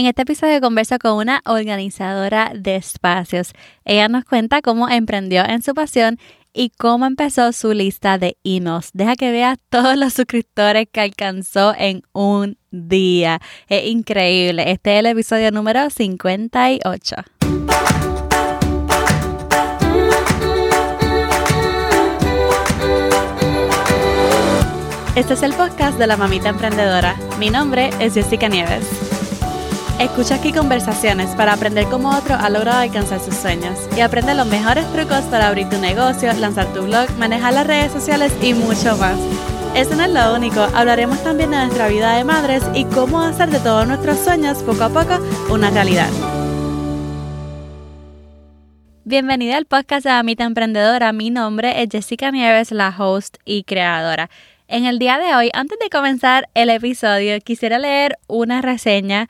En este episodio converso con una organizadora de espacios. Ella nos cuenta cómo emprendió en su pasión y cómo empezó su lista de emails. Deja que veas todos los suscriptores que alcanzó en un día. Es increíble. Este es el episodio número 58. Este es el podcast de la mamita emprendedora. Mi nombre es Jessica Nieves. Escucha aquí conversaciones para aprender cómo otro ha logrado alcanzar sus sueños y aprende los mejores trucos para abrir tu negocio, lanzar tu blog, manejar las redes sociales y mucho más. Eso no es lo único, hablaremos también de nuestra vida de madres y cómo hacer de todos nuestros sueños poco a poco una realidad. Bienvenida al podcast de Amita Emprendedora. Mi nombre es Jessica Nieves, la host y creadora. En el día de hoy, antes de comenzar el episodio, quisiera leer una reseña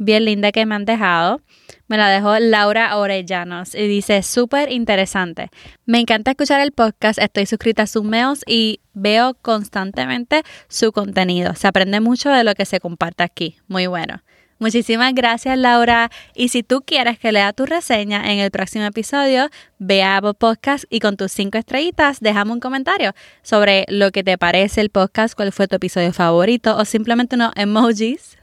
bien linda que me han dejado. Me la dejó Laura Orellanos y dice, súper interesante. Me encanta escuchar el podcast, estoy suscrita a sus mails y veo constantemente su contenido. Se aprende mucho de lo que se comparte aquí. Muy bueno. Muchísimas gracias Laura. Y si tú quieres que lea tu reseña en el próximo episodio, ve a Apple Podcast y con tus cinco estrellitas déjame un comentario sobre lo que te parece el podcast, cuál fue tu episodio favorito o simplemente unos emojis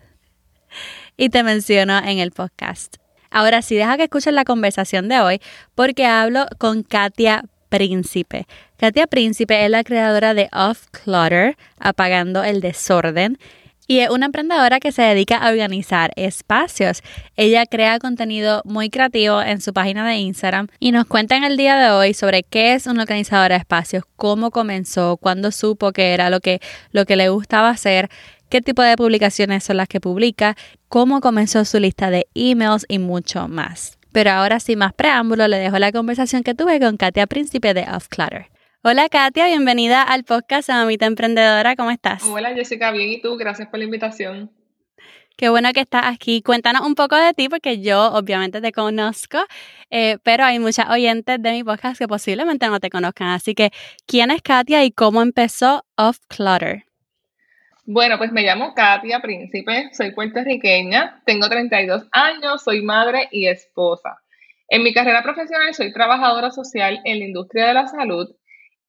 y te menciono en el podcast. Ahora sí, deja que escuches la conversación de hoy porque hablo con Katia Príncipe. Katia Príncipe es la creadora de Off Clutter, apagando el desorden. Y es una emprendedora que se dedica a organizar espacios. Ella crea contenido muy creativo en su página de Instagram y nos cuenta en el día de hoy sobre qué es una organizadora de espacios, cómo comenzó, cuándo supo que era lo que, lo que le gustaba hacer qué tipo de publicaciones son las que publica, cómo comenzó su lista de emails y mucho más. Pero ahora sin más preámbulo, le dejo la conversación que tuve con Katia Príncipe de Off Clutter. Hola Katia, bienvenida al podcast Mamita Emprendedora, ¿cómo estás? Hola Jessica, bien, ¿y tú? Gracias por la invitación. Qué bueno que estás aquí. Cuéntanos un poco de ti, porque yo obviamente te conozco, eh, pero hay muchas oyentes de mi podcast que posiblemente no te conozcan. Así que, ¿quién es Katia y cómo empezó Off Clutter? Bueno, pues me llamo Katia Príncipe, soy puertorriqueña, tengo 32 años, soy madre y esposa. En mi carrera profesional soy trabajadora social en la industria de la salud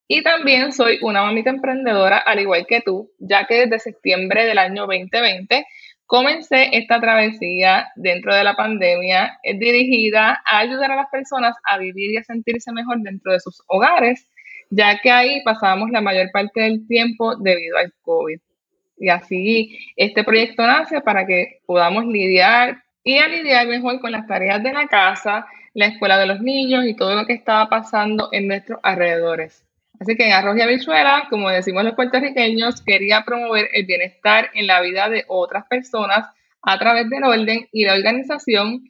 y también soy una mamita emprendedora al igual que tú, ya que desde septiembre del año 2020 comencé esta travesía dentro de la pandemia dirigida a ayudar a las personas a vivir y a sentirse mejor dentro de sus hogares, ya que ahí pasábamos la mayor parte del tiempo debido al COVID. Y así este proyecto nace para que podamos lidiar y a lidiar mejor con las tareas de la casa, la escuela de los niños y todo lo que estaba pasando en nuestros alrededores. Así que en Arroz y Habichuela, como decimos los puertorriqueños, quería promover el bienestar en la vida de otras personas a través del orden y la organización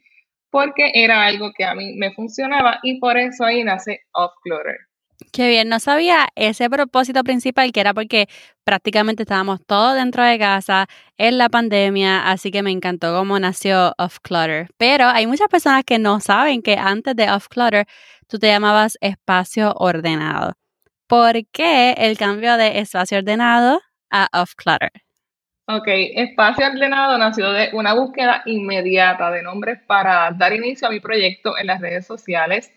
porque era algo que a mí me funcionaba y por eso ahí nace Off Clutter. Qué bien, no sabía ese propósito principal que era porque prácticamente estábamos todos dentro de casa en la pandemia, así que me encantó cómo nació Off Clutter. Pero hay muchas personas que no saben que antes de Off Clutter tú te llamabas espacio ordenado. ¿Por qué el cambio de espacio ordenado a Off Clutter? Ok, espacio ordenado nació de una búsqueda inmediata de nombres para dar inicio a mi proyecto en las redes sociales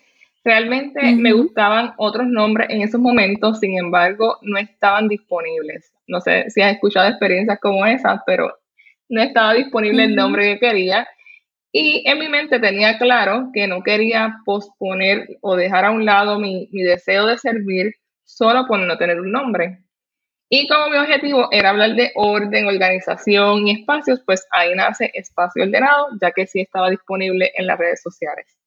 Realmente me gustaban otros nombres en esos momentos, sin embargo, no estaban disponibles. No sé si has escuchado experiencias como esas, pero no estaba disponible el nombre que quería. Y en mi mente tenía claro que no quería posponer o dejar a un lado mi, mi deseo de servir solo por no tener un nombre. Y como mi objetivo era hablar de orden, organización y espacios, pues ahí nace Espacio Ordenado, ya que sí estaba disponible en las redes sociales.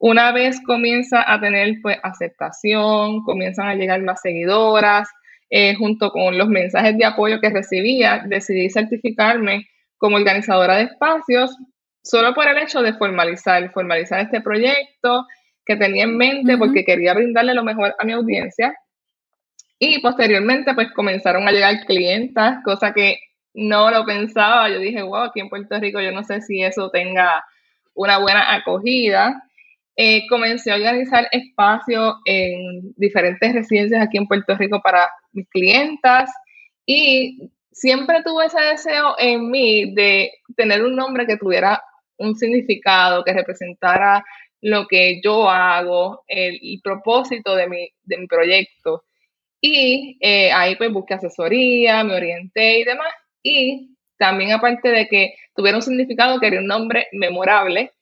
Una vez comienza a tener pues, aceptación, comienzan a llegar más seguidoras, eh, junto con los mensajes de apoyo que recibía, decidí certificarme como organizadora de espacios solo por el hecho de formalizar, formalizar este proyecto que tenía en mente porque quería brindarle lo mejor a mi audiencia. Y posteriormente pues comenzaron a llegar clientas, cosa que no lo pensaba. Yo dije, wow, aquí en Puerto Rico yo no sé si eso tenga una buena acogida. Eh, comencé a organizar espacios en diferentes residencias aquí en Puerto Rico para mis clientas y siempre tuve ese deseo en mí de tener un nombre que tuviera un significado, que representara lo que yo hago, el, propósito de mi, de mi proyecto. Y eh, ahí pues busqué asesoría, me orienté y demás. Y también aparte de que tuviera un significado, quería un nombre memorable.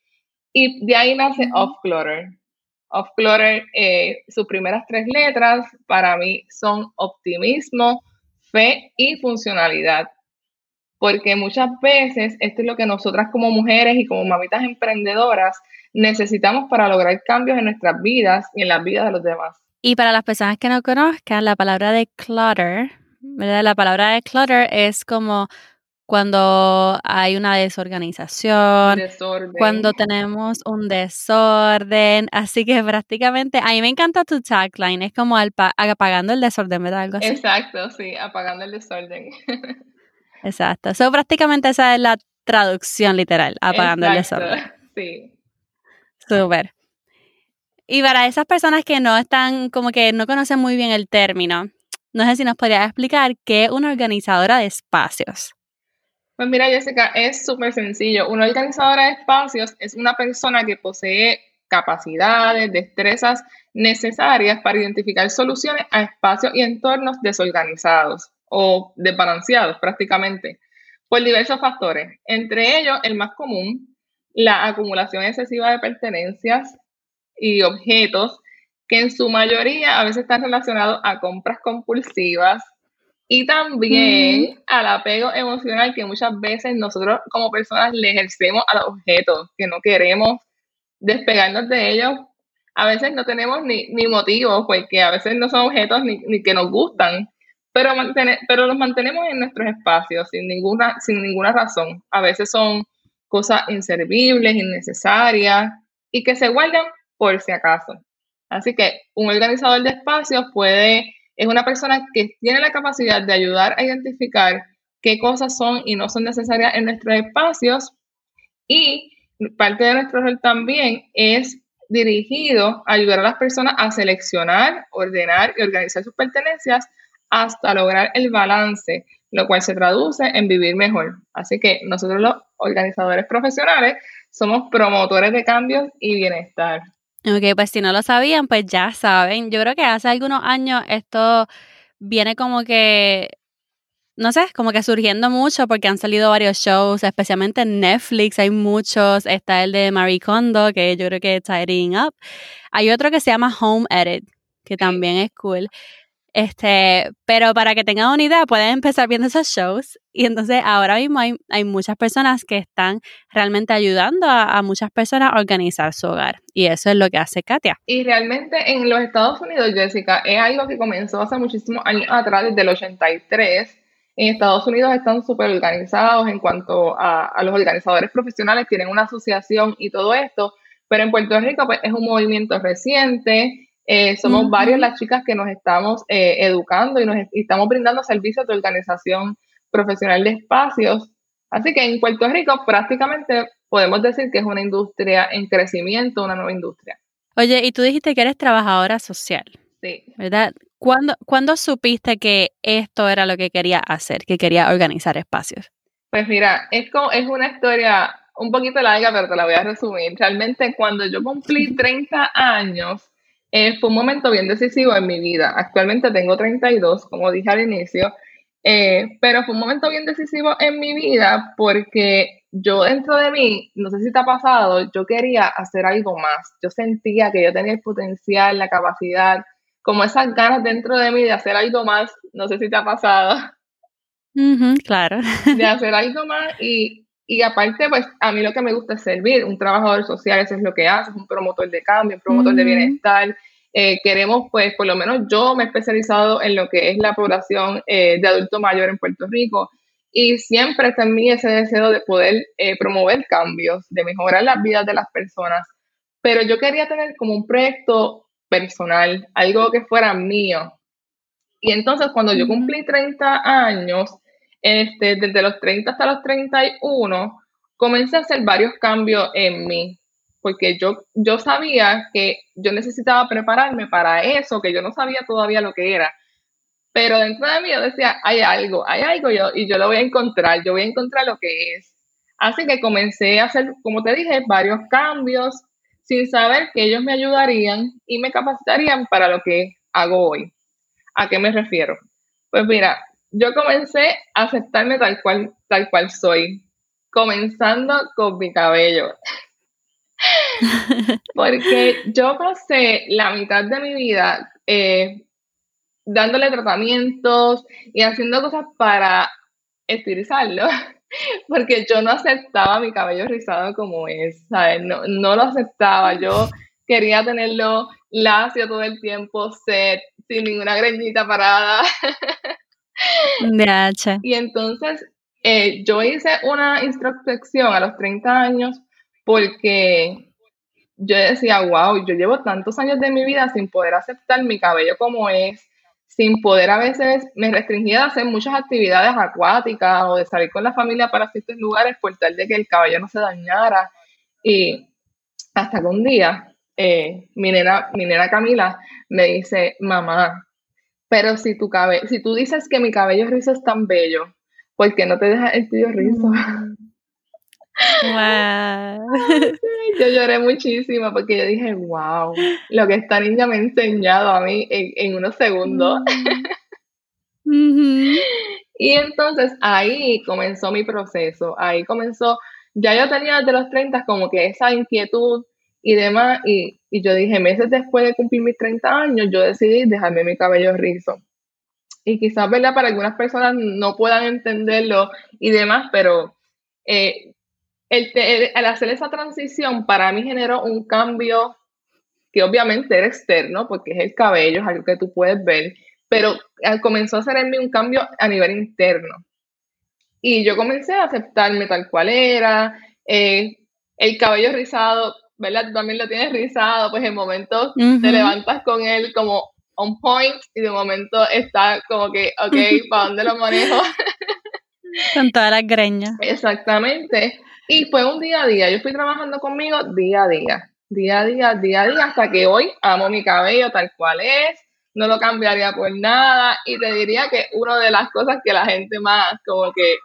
Y de ahí nace Off Clutter. Off Clutter, eh, sus primeras tres letras para mí son optimismo, fe y funcionalidad. Porque muchas veces esto es lo que nosotras como mujeres y como mamitas emprendedoras necesitamos para lograr cambios en nuestras vidas y en las vidas de los demás. Y para las personas que no conozcan, la palabra de clutter, ¿verdad? La palabra de clutter es como cuando hay una desorganización, cuando tenemos un desorden. Así que prácticamente, a mí me encanta tu tagline, es como apagando el desorden, ¿verdad? Algo así. Exacto, sí, apagando el desorden. Exacto. So, prácticamente esa es la traducción literal, apagando el desorden. Sí. Súper. Y para esas personas que no están, como que no conocen muy bien el término, no sé si nos podrías explicar qué es una organizadora de espacios. Pues mira, Jessica, es súper sencillo. Una organizadora de espacios es una persona que posee capacidades, destrezas necesarias para identificar soluciones a espacios y entornos desorganizados o desbalanceados prácticamente por diversos factores. Entre ellos, el más común, la acumulación excesiva de pertenencias, y objetos que en su mayoría a veces están relacionados a compras compulsivas y también al apego emocional que muchas veces nosotros como personas le ejercemos a los objetos, que no queremos despegarnos de ellos. A veces no tenemos ni, ni motivos, porque a veces no son objetos ni, ni que nos gustan, pero, pero los mantenemos en nuestros espacios sin ninguna, sin ninguna razón. A veces son cosas inservibles, innecesarias y que se guardan por si acaso. Así que un organizador de espacios puede, es una persona que tiene la capacidad de ayudar a identificar qué cosas son y no son necesarias en nuestros espacios y parte de nuestro rol también es dirigido a ayudar a las personas a seleccionar, ordenar y organizar sus pertenencias hasta lograr el balance, lo cual se traduce en vivir mejor. Así que nosotros los organizadores profesionales somos promotores de cambios y bienestar. Ok, pues si no lo sabían, pues ya saben. Yo creo que hace algunos años esto viene como que, no sé, como que surgiendo mucho porque han salido varios shows, especialmente en Netflix hay muchos. Está el de Marie Kondo, que yo creo que es Tidying Up. Hay otro que se llama Home Edit, que también es cool. Este, pero para que tengan una idea, pueden empezar viendo esos shows. Y entonces ahora mismo hay, hay muchas personas que están realmente ayudando a, muchas personas a organizar su hogar. Y eso es lo que hace Katia. Y realmente en los Estados Unidos, Jessica, es algo que comenzó hace muchísimos años atrás, desde el 83. En Estados Unidos están súper organizados en cuanto a, los organizadores profesionales, tienen una asociación y todo esto. Pero en Puerto Rico pues, es un movimiento reciente eh, somos varias las chicas que nos estamos eh, educando y nos estamos brindando servicios de organización profesional de espacios. Así que en Puerto Rico prácticamente podemos decir que es una industria en crecimiento, una nueva industria. Oye, y tú dijiste que eres trabajadora social. Sí. ¿Verdad? ¿Cuándo, ¿Cuándo supiste que esto era lo que quería hacer, que quería organizar espacios? Pues mira, es, como, es una historia un poquito larga, pero te la voy a resumir. Realmente cuando yo cumplí 30 años, eh, fue un momento bien decisivo en mi vida. Actualmente tengo 32, como dije al inicio, eh, pero fue un momento bien decisivo en mi vida porque yo dentro de mí, no sé si te ha pasado, yo quería hacer algo más. Yo sentía que yo tenía el potencial, la capacidad, como esas ganas dentro de mí de hacer algo más. No sé si te ha pasado. claro. De hacer algo más y, y aparte, pues a mí lo que me gusta es servir, un trabajador social, eso es lo que hace, es un promotor de cambio, un promotor de bienestar. Eh, queremos, pues, por lo menos yo me he especializado en lo que es la población eh, de adulto mayor en Puerto Rico y siempre está en mí ese deseo de poder eh, promover cambios, de mejorar las vidas de las personas. Pero yo quería tener como un proyecto personal, algo que fuera mío. Y entonces cuando yo cumplí 30 años, este, desde los 30 hasta los 31, comencé a hacer varios cambios en mí, porque yo, yo sabía que yo necesitaba prepararme para eso, que yo no sabía todavía lo que era. Pero dentro de mí yo decía, hay algo, hay algo yo, y yo lo voy a encontrar, yo voy a encontrar lo que es. Así que comencé a hacer, como te dije, varios cambios sin saber que ellos me ayudarían y me capacitarían para lo que hago hoy. ¿A qué me refiero? Pues mira, yo comencé a aceptarme tal cual, tal cual soy, comenzando con mi cabello. Porque yo pasé la mitad de mi vida eh, dándole tratamientos y haciendo cosas para estilizarlo, porque yo no aceptaba mi cabello rizado como es, ¿sabes? No, no lo aceptaba, yo quería tenerlo lacio todo el tiempo, set, sin ninguna greñita parada. y entonces eh, yo hice una introspección a los 30 años porque yo decía, wow, yo llevo tantos años de mi vida sin poder aceptar mi cabello como es, sin poder a veces, me restringía de hacer muchas actividades acuáticas o de salir con la familia para ciertos lugares por tal de que el cabello no se dañara. Y hasta que un día eh, mi, nena, mi nena Camila me dice, mamá, pero si tu cabello, si tú dices que mi cabello rizo es tan bello, ¿por qué no te dejas el tuyo rizo? Wow. Yo lloré muchísimo porque yo dije, wow, lo que esta niña me ha enseñado a mí en, unos segundos. Mm. Y entonces ahí comenzó mi proceso, ahí comenzó, ya yo tenía desde los 30 como que esa inquietud y demás, y, y yo dije, meses después de cumplir mis 30 años, yo decidí dejarme mi cabello rizo. Y quizás, ¿verdad? Para algunas personas no puedan entenderlo y demás, pero eh, el, hacer esa transición para mí generó un cambio que obviamente era externo, porque es el cabello, es algo que tú puedes ver, pero eh, comenzó a hacer en mí un cambio a nivel interno. Y yo comencé a aceptarme tal cual era, eh, el cabello rizado, ¿verdad? Tú también lo tienes rizado, pues en momentos te levantas con él como on point y de momento está como que, ok, ¿para dónde lo manejo? con todas las greñas. Exactamente. Y fue un día a día, yo fui trabajando conmigo día a día, día a día, día a día, hasta que hoy amo mi cabello tal cual es, no lo cambiaría por nada y te diría que una de las cosas que la gente más, como que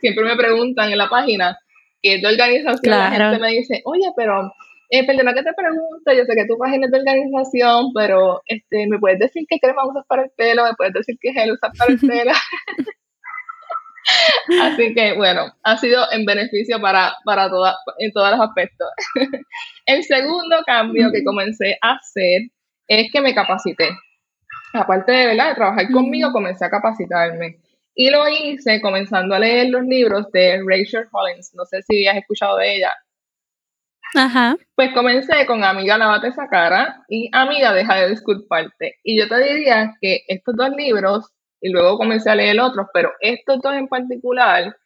siempre me preguntan en la página, que es de organización, la gente me dice, oye, pero eh, perdona que te pregunto, yo sé que tu página es de organización, pero este, ¿me puedes decir qué crema usas para el pelo? ¿Me puedes decir qué gel usas para el pelo? Así que bueno, ha sido en beneficio para, para toda, en todos los aspectos. El segundo cambio que comencé a hacer es que me capacité. Aparte de, ¿verdad? de trabajar conmigo, comencé a capacitarme. Y lo hice comenzando a leer los libros de Rachel Hollins. No sé si has escuchado de ella. Ajá. Pues comencé con Amiga Lavate esa cara y Amiga Deja de disculparte. Y yo te diría que estos dos libros y luego comencé a leer otros, pero estos dos en particular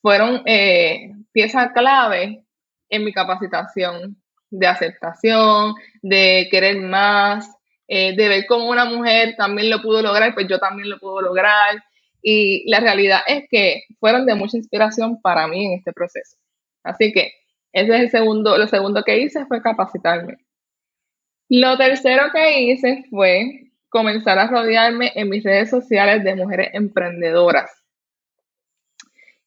fueron eh, piezas clave en mi capacitación de aceptación, de querer más, eh, de ver cómo una mujer también lo pudo lograr, pues yo también lo puedo lograr. Y la realidad es que fueron de mucha inspiración para mí en este proceso. Así que ese es el segundo, lo segundo que hice fue capacitarme. Lo tercero que hice fue comenzar a rodearme en mis redes sociales de mujeres emprendedoras.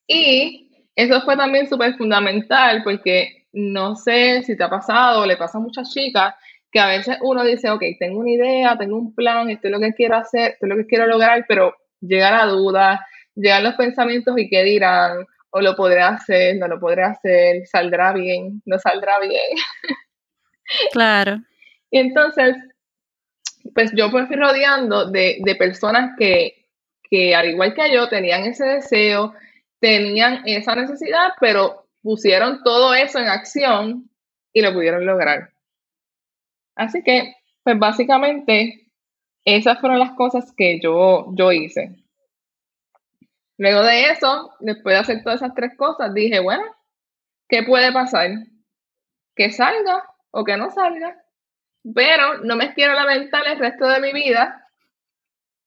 Y eso fue también súper fundamental porque no sé si te ha pasado le pasa a muchas chicas que a veces uno dice, ok, tengo una idea, tengo un plan, esto es lo que quiero hacer, esto es lo que quiero lograr, pero llega la duda, llegan los pensamientos y qué dirán, o lo podré hacer, no lo podré hacer, saldrá bien, no saldrá bien. Claro. y entonces pues yo me fui rodeando de, personas que, que, al igual que yo, tenían ese deseo, tenían esa necesidad, pero pusieron todo eso en acción y lo pudieron lograr. Así que, pues básicamente, esas fueron las cosas que yo, yo hice. Luego de eso, después de hacer todas esas tres cosas, dije, bueno, ¿qué puede pasar? Que salga o que no salga. Pero no me quiero lamentar el resto de mi vida.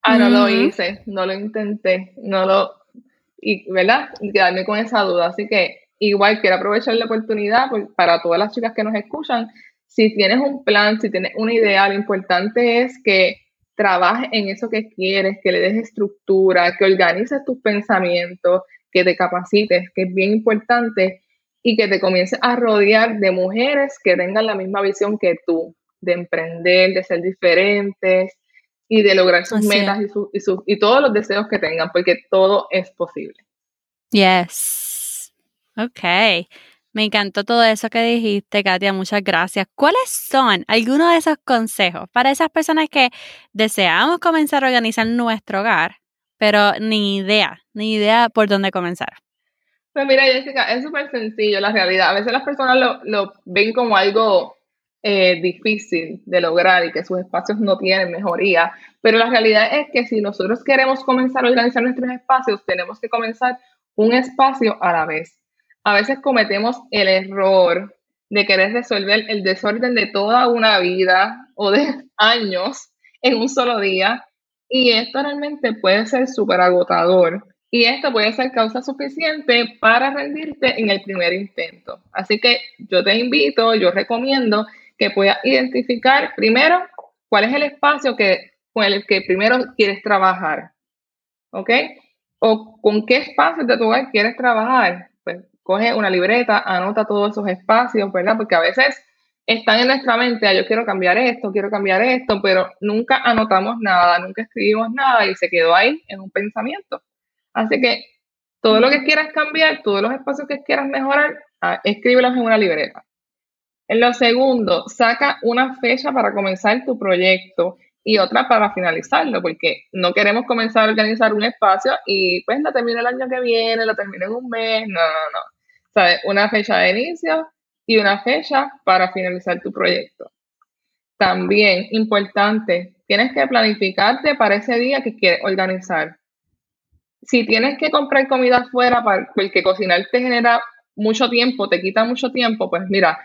Ah, no lo hice, no lo intenté, no lo. Y, ¿verdad? Y quedarme con esa duda. Así que igual quiero aprovechar la oportunidad para todas las chicas que nos escuchan. Si tienes un plan, si tienes una idea, lo importante es que trabajes en eso que quieres, que le des estructura, que organices tus pensamientos, que te capacites, que es bien importante, y que te comiences a rodear de mujeres que tengan la misma visión que tú, de emprender, de ser diferentes y de lograr sus metas y, y todos los deseos que tengan, porque todo es posible. Yes. Ok. Me encantó todo eso que dijiste, Katia. Muchas gracias. ¿Cuáles son algunos de esos consejos para esas personas que deseamos comenzar a organizar nuestro hogar, pero ni idea, ni idea por dónde comenzar? Pues mira, Jessica, es súper sencillo la realidad. A veces las personas lo, ven como algo eh, difícil de lograr y que sus espacios no tienen mejoría, pero la realidad es que si nosotros queremos comenzar a organizar nuestros espacios, tenemos que comenzar un espacio a la vez. A veces cometemos el error de querer resolver el desorden de toda una vida o de años en un solo día y esto realmente puede ser súper agotador y esto puede ser causa suficiente para rendirte en el primer intento. Así que yo te invito, yo recomiendo que puedas identificar primero cuál es el espacio que, con el que primero quieres trabajar. ¿Ok? O con qué espacio de tu hogar quieres trabajar. Coge una libreta, anota todos esos espacios, ¿verdad? Porque a veces están en nuestra mente, ah, yo quiero cambiar esto, quiero cambiar esto, pero nunca anotamos nada, nunca escribimos nada y se quedó ahí en un pensamiento. Así que todo lo que quieras cambiar, todos los espacios que quieras mejorar, ah, escríbelos en una libreta. En lo segundo, saca una fecha para comenzar tu proyecto y otra para finalizarlo, porque no queremos comenzar a organizar un espacio y pues lo termino el año que viene, lo termino en un mes, no, no, no. Una fecha de inicio y una fecha para finalizar tu proyecto. También, importante, tienes que planificarte para ese día que quieres organizar si tienes que comprar comida afuera porque cocinar te genera mucho tiempo, te quita mucho tiempo, pues mira,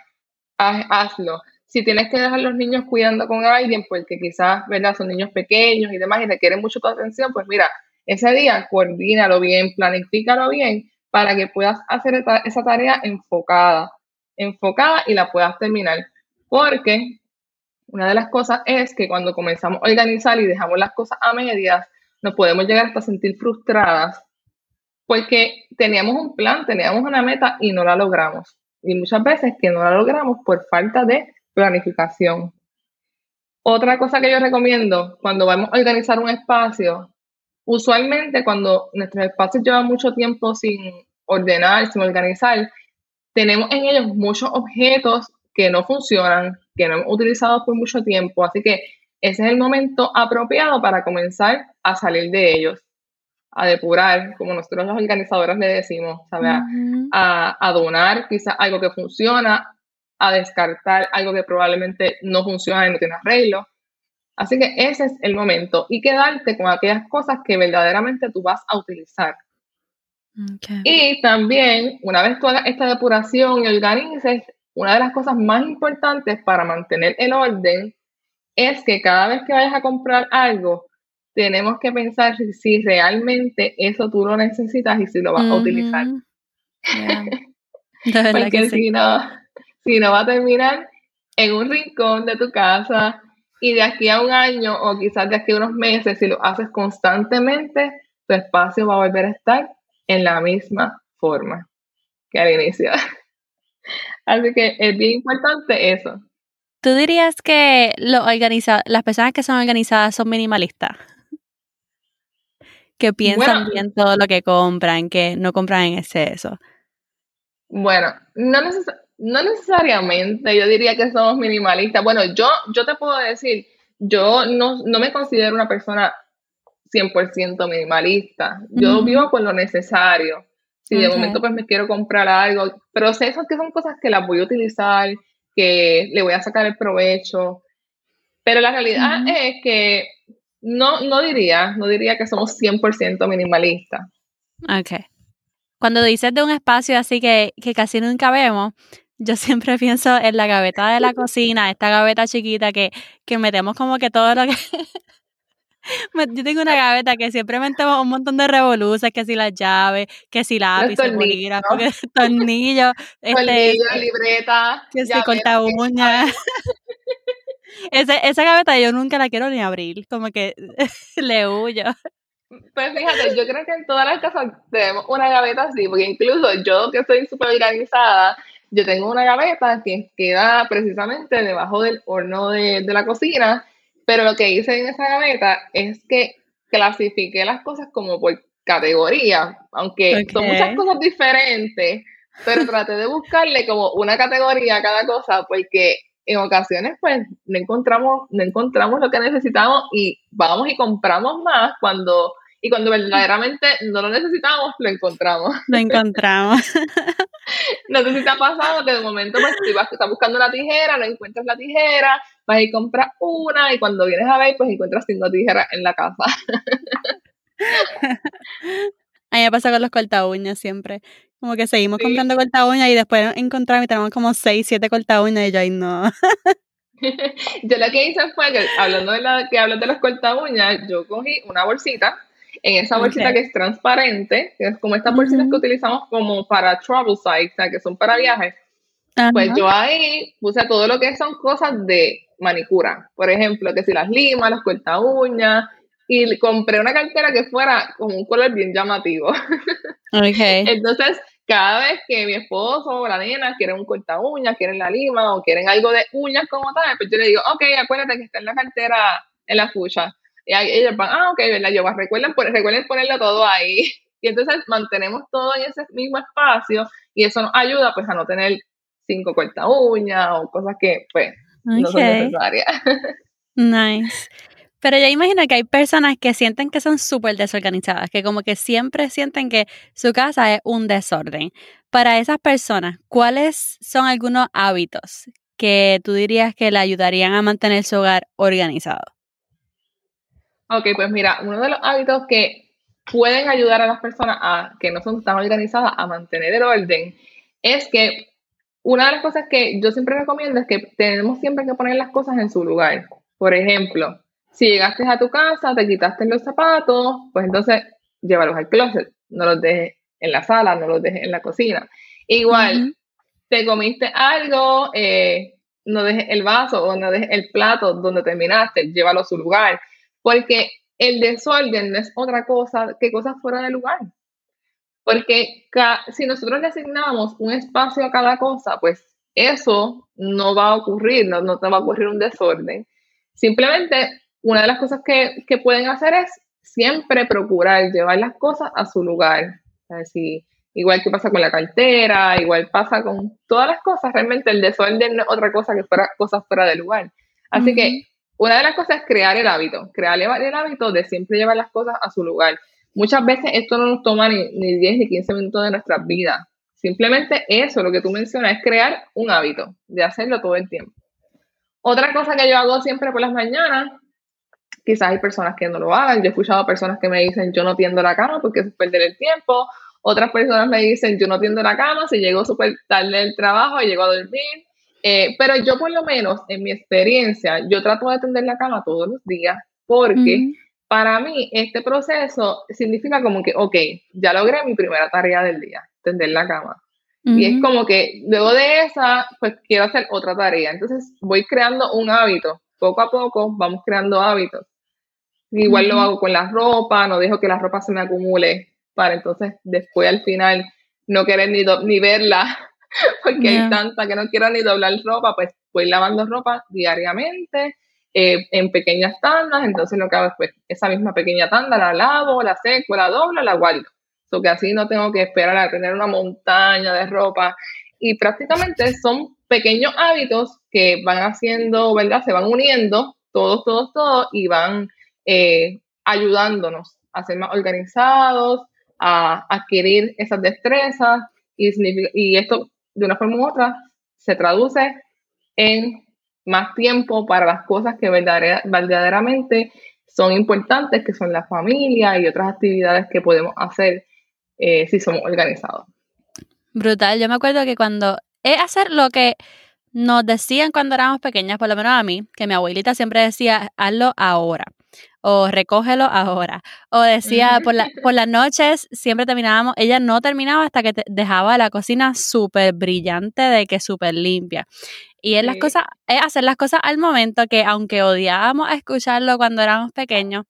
hazlo. Si tienes que dejar a los niños cuidando con alguien, porque quizás, ¿verdad? Son niños pequeños y demás y requieren mucho tu atención, pues mira, ese día coordínalo bien, planifícalo bien para que puedas hacer esa tarea enfocada, enfocada y la puedas terminar. Porque una de las cosas es que cuando comenzamos a organizar y dejamos las cosas a medias, nos podemos llegar hasta sentir frustradas porque teníamos un plan, teníamos una meta y no la logramos. Y muchas veces que no la logramos por falta de planificación. Otra cosa que yo recomiendo cuando vamos a organizar un espacio, usualmente cuando nuestros espacios llevan mucho tiempo sin ordenar, sin organizar, tenemos en ellos muchos objetos que no funcionan, que no hemos utilizado por mucho tiempo. Así que ese es el momento apropiado para comenzar a salir de ellos, a depurar, como nosotros los organizadores le decimos, a, donar quizás algo que funciona, a descartar algo que probablemente no funciona y no tiene arreglo. Así que ese es el momento. Y quedarte con aquellas cosas que verdaderamente tú vas a utilizar. Y también, una vez tú hagas esta depuración y organices, una de las cosas más importantes para mantener el orden es que cada vez que vayas a comprar algo, tenemos que pensar si, realmente eso tú lo necesitas y si lo vas a utilizar. Porque si, no, si no va a terminar en un rincón de tu casa y de aquí a un año o quizás de aquí a unos meses, si lo haces constantemente, tu espacio va a volver a estar en la misma forma que al inicio. Así que es bien importante eso. ¿Tú dirías que lo las personas que son organizadas son minimalistas? Que piensan bien todo lo que compran, que no compran en exceso. Bueno, no, necesariamente, yo diría que somos minimalistas. Bueno, yo, yo te puedo decir, yo no, me considero una persona 100% minimalista. Yo vivo con lo necesario. Si de momento pues me quiero comprar algo, pero sé que son cosas que las voy a utilizar, que le voy a sacar el provecho. Pero la realidad es que no, no diría, no diría que somos 100% minimalistas. Ok. Cuando dices de un espacio así que, que casi nunca vemos, yo siempre pienso en la gaveta de la cocina, esta gaveta chiquita que, que metemos como que todo lo que... Yo tengo una gaveta que siempre metemos un montón de revoluciones, que si las llaves, que si bolígrafos, tornillos, este, libreta, que si corta uñas. esa gaveta yo nunca la quiero ni abrir, como que le huyo. Pues fíjate, yo creo que en todas las casas tenemos una gaveta así, porque incluso yo que soy súper organizada, yo tengo una gaveta que queda precisamente debajo del horno de, la cocina, pero lo que hice en esa gaveta es que clasifiqué las cosas como por categoría, aunque son muchas cosas diferentes, pero traté de buscarle como una categoría a cada cosa, porque en ocasiones pues no encontramos, no encontramos lo que necesitamos y vamos y compramos más cuando y cuando verdaderamente no lo necesitamos, lo encontramos. Lo encontramos. no sé si te ha pasado que de momento pues, vas, estás buscando una tijera, no encuentras la tijera, vas y compras una y cuando vienes a ver, pues encuentras cinco tijeras en la casa. a mí me pasa con los corta uñas siempre. Como que seguimos comprando corta uñas y después encontramos y tenemos como seis, siete corta uñas y yo ahí no. yo lo que hice fue que, hablando de la que hablas de los corta uñas, yo cogí una bolsita en esa bolsita que es transparente, que es como estas bolsitas que utilizamos como para travel sites, o sea, que son para viajes. Pues yo ahí puse todo lo que son cosas de manicura. Por ejemplo, que si las limas, las corta uñas, y compré una cartera que fuera con un color bien llamativo. Okay. Entonces, cada vez que mi esposo o la nena quieren un corta uñas, quieren la lima o quieren algo de uñas como tal, pues yo le digo, ok, acuérdate que está en la cartera en la fucha. Y ellos van, ah, ok, ¿verdad? Yo, pues, recuerden, recuerden ponerlo todo ahí. Y entonces mantenemos todo en ese mismo espacio y eso nos ayuda pues a no tener cinco corta uñas o cosas que pues no son necesarias. Nice. Pero yo imagino que hay personas que sienten que son súper desorganizadas, que como que siempre sienten que su casa es un desorden. Para esas personas, ¿cuáles son algunos hábitos que tú dirías que le ayudarían a mantener su hogar organizado? Ok, pues mira, uno de los hábitos que pueden ayudar a las personas a, que no son tan organizadas a mantener el orden es que una de las cosas que yo siempre recomiendo es que tenemos siempre que poner las cosas en su lugar. Por ejemplo, si llegaste a tu casa, te quitaste los zapatos, pues entonces llévalos al closet, no los dejes en la sala, no los dejes en la cocina. Igual, te comiste algo, eh, no dejes el vaso o no dejes el plato donde terminaste, llévalo a su lugar porque el desorden no es otra cosa que cosas fuera de lugar. Porque si nosotros le asignamos un espacio a cada cosa, pues eso no va a ocurrir, no, no te va a ocurrir un desorden. Simplemente una de las cosas que, pueden hacer es siempre procurar llevar las cosas a su lugar. igual que pasa con la cartera, igual pasa con todas las cosas, realmente el desorden no es otra cosa que fuera cosas fuera de lugar. Así que una de las cosas es crear el hábito, crear el hábito de siempre llevar las cosas a su lugar. Muchas veces esto no nos toma ni, ni 10 ni 15 minutos de nuestras vidas. Simplemente eso, lo que tú mencionas, es crear un hábito de hacerlo todo el tiempo. Otra cosa que yo hago siempre por las mañanas, quizás hay personas que no lo hagan. Yo he escuchado personas que me dicen, yo no tiendo la cama porque es perder el tiempo. Otras personas me dicen, yo no tiendo la cama si llego súper tarde del trabajo y llego a dormir. Eh, pero yo por lo menos, en mi experiencia, yo trato de tender la cama todos los días porque para mí este proceso significa como que, ok, ya logré mi primera tarea del día, tender la cama. Y es como que luego de esa, pues quiero hacer otra tarea. Entonces voy creando un hábito. Poco a poco vamos creando hábitos. Igual lo hago con la ropa, no dejo que la ropa se me acumule para entonces después al final no querer ni, ni verla porque hay tanta que no quiero ni doblar ropa, pues voy lavando ropa diariamente eh, en pequeñas tandas, entonces lo que hago es pues esa misma pequeña tanda la lavo, la seco, la doblo, la guardo. So que así no tengo que esperar a tener una montaña de ropa y prácticamente son pequeños hábitos que van haciendo, ¿verdad? Se van uniendo todos, todos, todos y van eh, ayudándonos a ser más organizados, a adquirir esas destrezas y, y esto de una forma u otra se traduce en más tiempo para las cosas que verdaderamente son importantes, que son la familia y otras actividades que podemos hacer eh, si somos organizados. Brutal. Yo me acuerdo que cuando es hacer lo que nos decían cuando éramos pequeñas, por lo menos a mí, que mi abuelita siempre decía, hazlo ahora o recógelo ahora. O decía, por, la, por las noches siempre terminábamos, ella no terminaba hasta que dejaba la cocina súper brillante, de que súper limpia. Y es las cosas, es hacer las cosas al momento que aunque odiábamos escucharlo cuando éramos pequeños,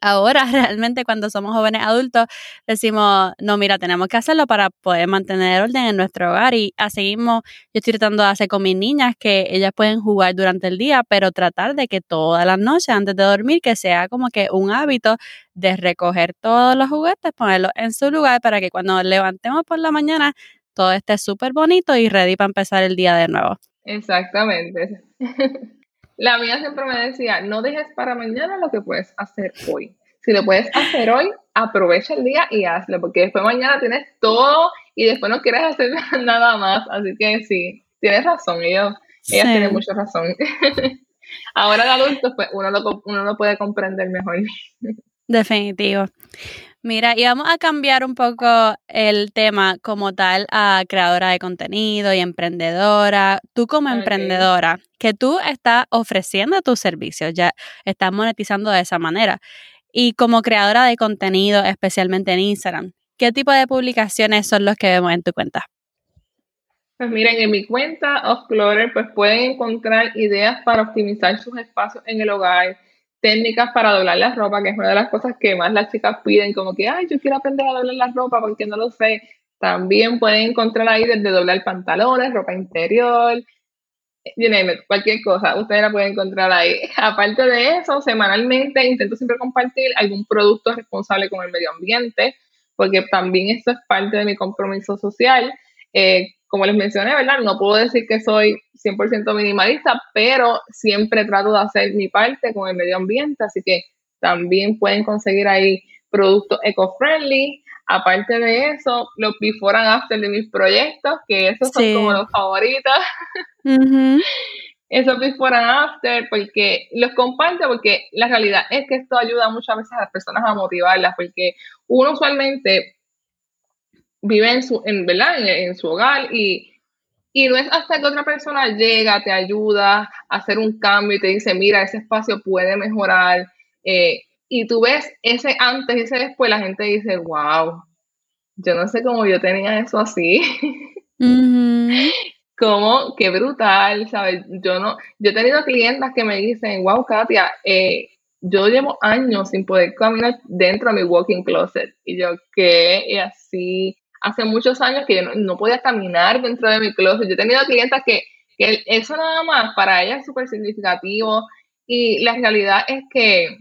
ahora realmente cuando somos jóvenes adultos decimos, no, mira, tenemos que hacerlo para poder mantener orden en nuestro hogar y así mismo yo estoy tratando de hacer con mis niñas que ellas pueden jugar durante el día, pero tratar de que todas las noches antes de dormir que sea como que un hábito de recoger todos los juguetes, ponerlos en su lugar para que cuando levantemos por la mañana todo esté súper bonito y ready para empezar el día de nuevo. Exactamente. La mía siempre me decía, no dejes para mañana lo que puedes hacer hoy. Si lo puedes hacer hoy, aprovecha el día y hazlo, porque después mañana tienes todo y después no quieres hacer nada más. Así que sí, tienes razón, ellos, ella tiene mucha razón. Ahora de adultos, pues uno lo, uno lo puede comprender mejor. Definitivo. Mira, y vamos a cambiar un poco el tema como tal a creadora de contenido y emprendedora. Tú como emprendedora, que tú estás ofreciendo tus servicios, ya estás monetizando de esa manera. Y como creadora de contenido, especialmente en Instagram, ¿qué tipo de publicaciones son los que vemos en tu cuenta? Pues miren, en mi cuenta Offclorer pues pueden encontrar ideas para optimizar sus espacios en el hogar, técnicas para doblar la ropa, que es una de las cosas que más las chicas piden, como que, ay, yo quiero aprender a doblar la ropa porque no lo sé. También pueden encontrar ahí desde doblar pantalones, ropa interior, you cualquier cosa, ustedes la pueden encontrar ahí. Aparte de eso, semanalmente intento siempre compartir algún producto responsable con el medio ambiente, porque también esto es parte de mi compromiso social. Eh, como les mencioné, ¿verdad? No puedo decir que soy 100% minimalista, pero siempre trato de hacer mi parte con el medio ambiente, así que también pueden conseguir ahí productos eco-friendly. Aparte de eso, los before and after de mis proyectos, que esos son como los favoritos. Esos before and after, porque los comparto, porque la realidad es que esto ayuda muchas veces a las personas a motivarlas, porque uno usualmente vive en su, en, ¿verdad? En, su hogar y, y no es hasta que otra persona llega, te ayuda a hacer un cambio y te dice, mira, ese espacio puede mejorar. Eh, y tú ves ese antes y ese después, la gente dice, wow, yo no sé cómo yo tenía eso así. Como, qué brutal, ¿sabes? Yo no, yo he tenido clientas que me dicen, wow, Katia, eh, yo llevo años sin poder caminar dentro de mi walking closet. Y yo, ¿qué? Y así, hace muchos años que yo no, podía caminar dentro de mi closet. Yo he tenido clientes que, eso nada más para ellas es súper significativo y la realidad es que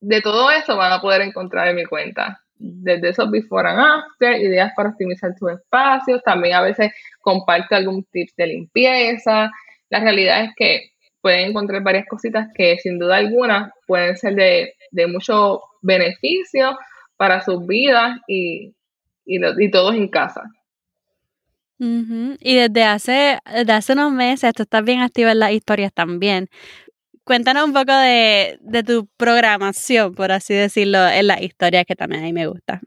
de todo eso van a poder encontrar en mi cuenta. Desde esos before and after, ideas para optimizar tus espacios, también a veces comparto algún tips de limpieza. La realidad es que pueden encontrar varias cositas que sin duda alguna pueden ser de, de mucho beneficio para sus vidas y, y, todos en casa. Y desde hace, desde hace unos meses tú estás bien activa en las historias también. Cuéntanos un poco de, tu programación, por así decirlo, en las historias que también a mí me gusta.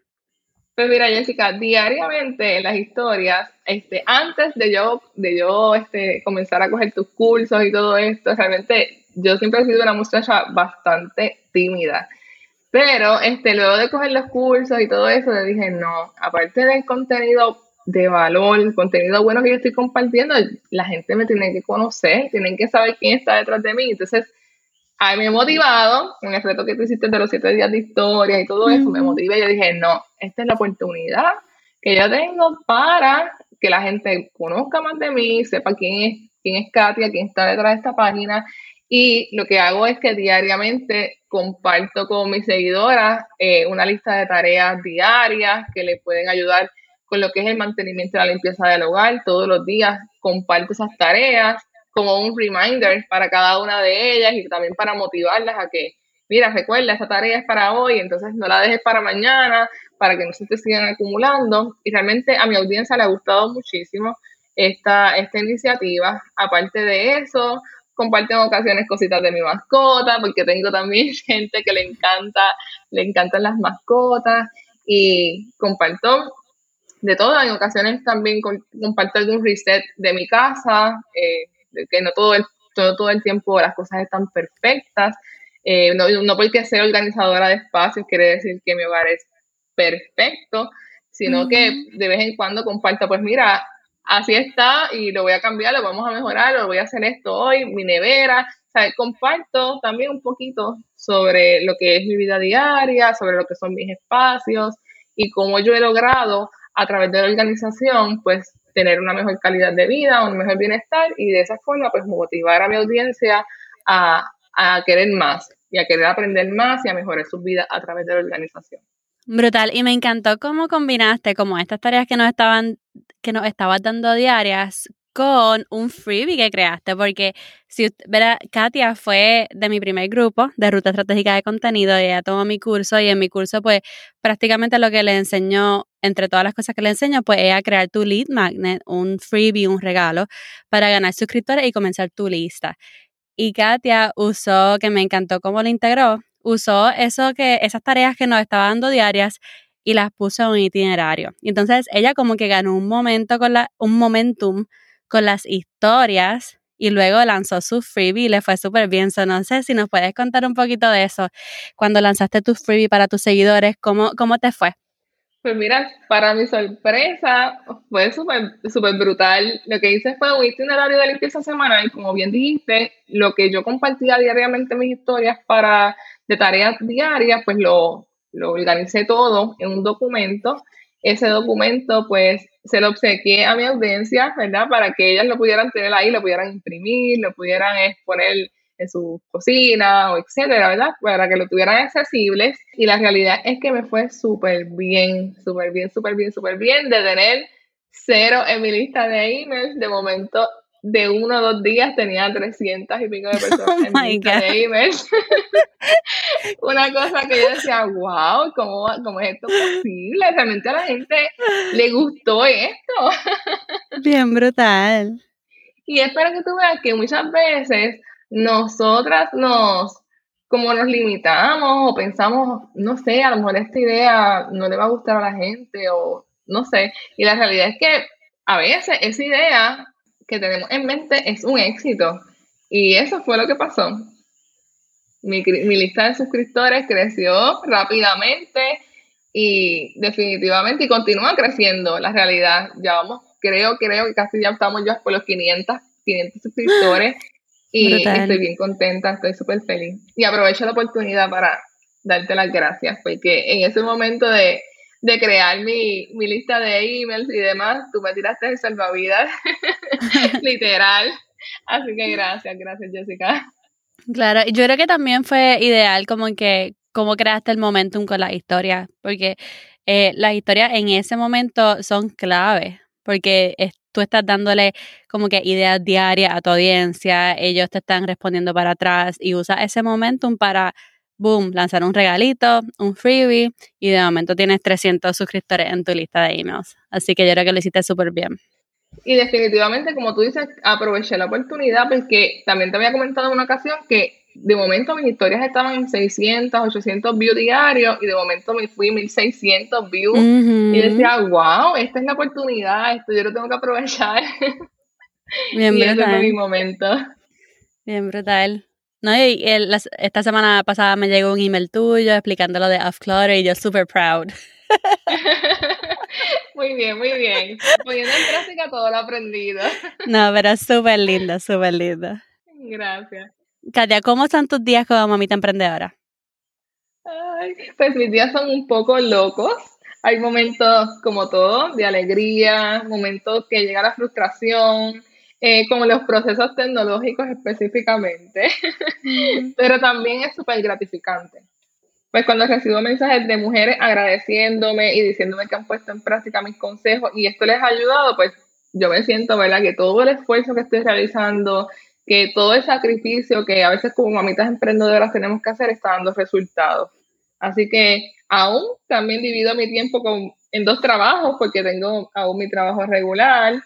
Pues mira, Jessica, diariamente en las historias, este, antes de yo, de yo este, comenzar a coger tus cursos y todo esto, realmente yo siempre he sido una muchacha bastante tímida. Pero este, luego de coger los cursos y todo eso, le dije, no, aparte del contenido de valor, el contenido bueno que yo estoy compartiendo, la gente me tiene que conocer, tienen que saber quién está detrás de mí. Entonces, a mí me he motivado, en el reto que tú hiciste de los siete días de historia y todo eso, me motivé y yo dije, no, esta es la oportunidad que yo tengo para que la gente conozca más de mí, sepa quién es, quién es Katia, quién está detrás de esta página y lo que hago es que diariamente comparto con mis seguidoras eh, una lista de tareas diarias que le pueden ayudar con lo que es el mantenimiento de la limpieza del hogar. Todos los días comparto esas tareas como un reminder para cada una de ellas y también para motivarlas a que, mira, recuerda, esa tarea es para hoy, entonces no la dejes para mañana, para que no se te sigan acumulando. Y realmente a mi audiencia le ha gustado muchísimo esta, esta iniciativa. Aparte de eso, comparto en ocasiones cositas de mi mascota, porque tengo también gente que le encanta, le encantan las mascotas y comparto de todo. En ocasiones también comparto algún reset de mi casa, eh, que no todo el, todo, todo el tiempo las cosas están perfectas. Eh, no, no porque ser organizadora de espacios quiere decir que mi hogar es perfecto, sino que de vez en cuando comparto, pues mira, así está y lo voy a cambiar, lo vamos a mejorar, lo voy a hacer esto hoy, mi nevera. O sea, comparto también un poquito sobre lo que es mi vida diaria, sobre lo que son mis espacios y cómo yo he logrado a través de la organización, pues tener una mejor calidad de vida, un mejor bienestar y de esa forma pues motivar a mi audiencia a, a querer más y a querer aprender más y a mejorar su vida a través de la organización. Brutal. Y me encantó cómo combinaste como estas tareas que nos estaban, nos estabas dando diarias con un freebie que creaste, porque si verá, Katia fue de mi primer grupo de ruta estratégica de contenido, y ella tomó mi curso y en mi curso pues prácticamente lo que le enseñó, entre todas las cosas que le enseñó, pues ella crear tu lead magnet, un freebie, un regalo para ganar suscriptores y comenzar tu lista. Y Katia usó, que me encantó cómo lo integró, usó eso que, esas tareas que nos estaba dando diarias y las puso en un itinerario. Y entonces ella como que ganó un momento con la, un momentum con las historias y luego lanzó su freebie y le fue súper bien. So, no sé si nos puedes contar un poquito de eso. Cuando lanzaste tu freebie para tus seguidores, ¿cómo, cómo te fue? Pues mira, para mi sorpresa, fue súper super brutal. Lo que hice fue un itinerario de limpieza semanal, como bien dijiste, lo que yo compartía diariamente en mis historias para de tareas diarias, pues lo, lo organicé todo en un documento. Ese documento, pues, se lo obsequié a mi audiencia, ¿verdad? Para que ellas lo pudieran tener ahí, lo pudieran imprimir, lo pudieran exponer en su cocina o etcétera, ¿verdad? Para que lo tuvieran accesibles. Y la realidad es que me fue súper bien, súper bien, súper bien, súper bien de tener cero en mi lista de emails. De momento de uno o dos días tenía 300 y pico de personas oh en de emails. Una cosa que yo decía, wow, ¿cómo, ¿cómo, es esto posible? Realmente a la gente le gustó esto. Bien brutal. Y espero que tú veas que muchas veces nosotras nos, como nos limitamos o pensamos, no sé, a lo mejor esta idea no le va a gustar a la gente o no sé. Y la realidad es que a veces esa idea que tenemos en mente es un éxito. Y eso fue lo que pasó. Mi, lista de suscriptores creció rápidamente y definitivamente y continúa creciendo. La realidad, ya vamos, creo, creo que casi ya estamos ya por los 500, 500 suscriptores y estoy bien contenta, estoy súper feliz. Y aprovecho la oportunidad para darte las gracias, porque en ese momento de, de crear mi, mi, lista de emails y demás, tú me tiraste el salvavidas, literal. Así que gracias, gracias Jessica. Claro, yo creo que también fue ideal como que cómo creaste el momentum con las historias, porque eh, las historias en ese momento son clave, porque tú estás dándole como que ideas diarias a tu audiencia, ellos te están respondiendo para atrás y usa ese momentum para boom, lanzar un regalito, un freebie y de momento tienes 300 suscriptores en tu lista de emails. Así que yo creo que lo hiciste súper bien. Y definitivamente, como tú dices, aproveché la oportunidad porque también te había comentado en una ocasión que de momento mis historias estaban en 600, 800 views diarios y de momento me fui 1600 views y decía, wow, esta es la oportunidad, esto yo lo tengo que aprovechar. Bien y brutal. Ese fue mi momento. Bien brutal. No, y esta semana pasada me llegó un email tuyo explicando lo de Off Clutter y yo super proud. muy bien, muy bien. Poniendo en práctica todo lo aprendido. no, pero súper linda, súper linda. Gracias. Katia, ¿cómo están tus días como mamita emprendedora? Ay, pues mis días son un poco locos. Hay momentos como todo, de alegría, momentos que llega la frustración, eh, como los procesos tecnológicos específicamente, pero también es súper gratificante. Pues cuando recibo mensajes de mujeres agradeciéndome y diciéndome que han puesto en práctica mis consejos y esto les ha ayudado, pues yo me siento, ¿verdad? Que todo el esfuerzo que estoy realizando, que todo el sacrificio que a veces como mamitas emprendedoras tenemos que hacer está dando resultados. Así que aún también divido mi tiempo con, en dos trabajos porque tengo aún mi trabajo regular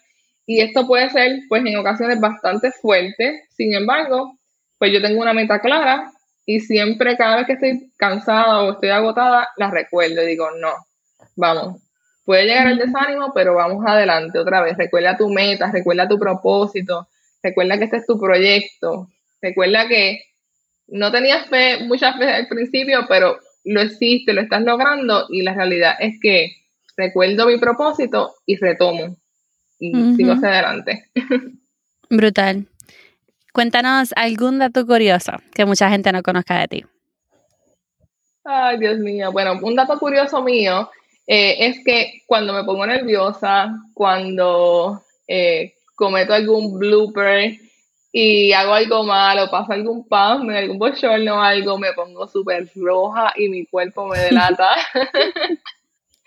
y esto puede ser, pues, en ocasiones bastante fuerte. Sin embargo, pues yo tengo una meta clara y siempre, cada vez que estoy cansada o estoy agotada, la recuerdo y digo, no, vamos. Puede llegar el desánimo, pero vamos adelante otra vez. Recuerda tu meta, recuerda tu propósito, recuerda que este es tu proyecto, recuerda que no tenías fe, mucha fe al principio, pero lo existe, lo estás logrando y la realidad es que recuerdo mi propósito y retomo y sigo hacia adelante. Brutal. Cuéntanos algún dato curioso que mucha gente no conozca de ti. Ay, Dios mío. Bueno, un dato curioso mío eh, es que cuando me pongo nerviosa, cuando eh, cometo algún blooper y hago algo malo, paso algún me algún bochorno o algo, me pongo súper roja y mi cuerpo me delata.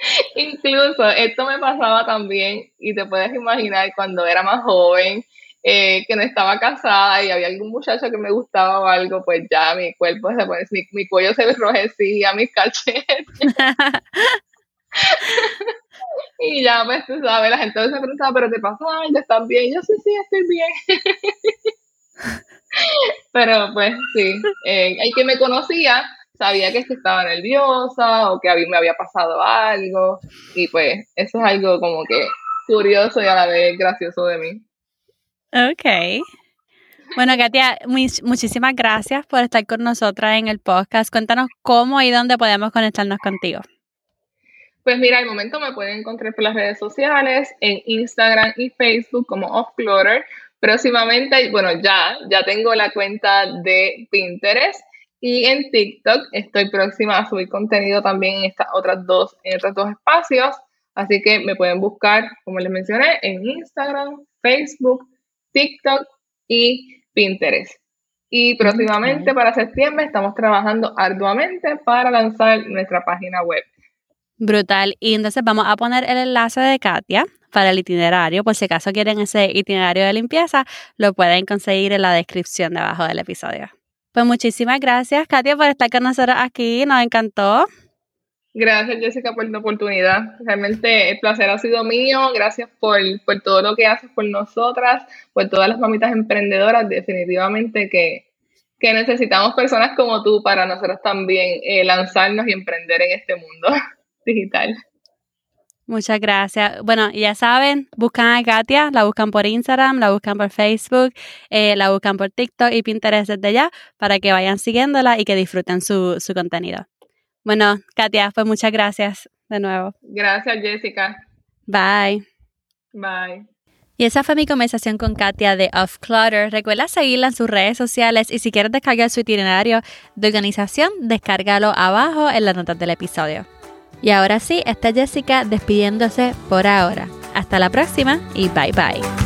Incluso esto me pasaba también, y te puedes imaginar cuando era más joven, eh, que no estaba casada y había algún muchacho que me gustaba o algo, pues ya mi cuerpo se pone, mi, mi cuello se enrojecía, mis cachetes. y ya, pues tú sabes, la gente se preguntaba, pero te pasa ¿Ya ¿estás bien? Yo sí, sí, estoy bien. pero pues sí, eh, el que me conocía sabía que estaba nerviosa o que me había pasado algo y pues eso es algo como que curioso y a la vez gracioso de mí. Ok. Bueno, Katia, muchísimas gracias por estar con nosotras en el podcast. Cuéntanos cómo y dónde podemos conectarnos contigo. Pues mira, al momento me pueden encontrar por las redes sociales, en Instagram y Facebook como Offclutter. Próximamente, bueno, ya, ya tengo la cuenta de Pinterest y en TikTok estoy próxima a subir contenido también en estas otras dos, en estos dos espacios. Así que me pueden buscar, como les mencioné, en Instagram, Facebook, TikTok y Pinterest. Y próximamente para septiembre estamos trabajando arduamente para lanzar nuestra página web. Brutal. Y entonces vamos a poner el enlace de Katia para el itinerario. Por si acaso quieren ese itinerario de limpieza, lo pueden conseguir en la descripción debajo del episodio. Pues muchísimas gracias, Katia, por estar con nosotros aquí. Nos encantó. Gracias, Jessica, por la oportunidad. Realmente el placer ha sido mío. Gracias por, por todo lo que haces por nosotras, por todas las mamitas emprendedoras. Definitivamente que, que necesitamos personas como tú para nosotros también eh, lanzarnos y emprender en este mundo. digital. Muchas gracias. Bueno, ya saben, buscan a Katia, la buscan por Instagram, la buscan por Facebook, eh, la buscan por TikTok y Pinterest desde ya para que vayan siguiéndola y que disfruten su, su contenido. Bueno, Katia, pues muchas gracias de nuevo. Gracias, Jessica. Bye. Bye. Y esa fue mi conversación con Katia de Off Clutter. Recuerda seguirla en sus redes sociales y si quieres descargar su itinerario de organización, descárgalo abajo en las notas del episodio. Y ahora sí, está Jessica despidiéndose por ahora. Hasta la próxima y bye bye.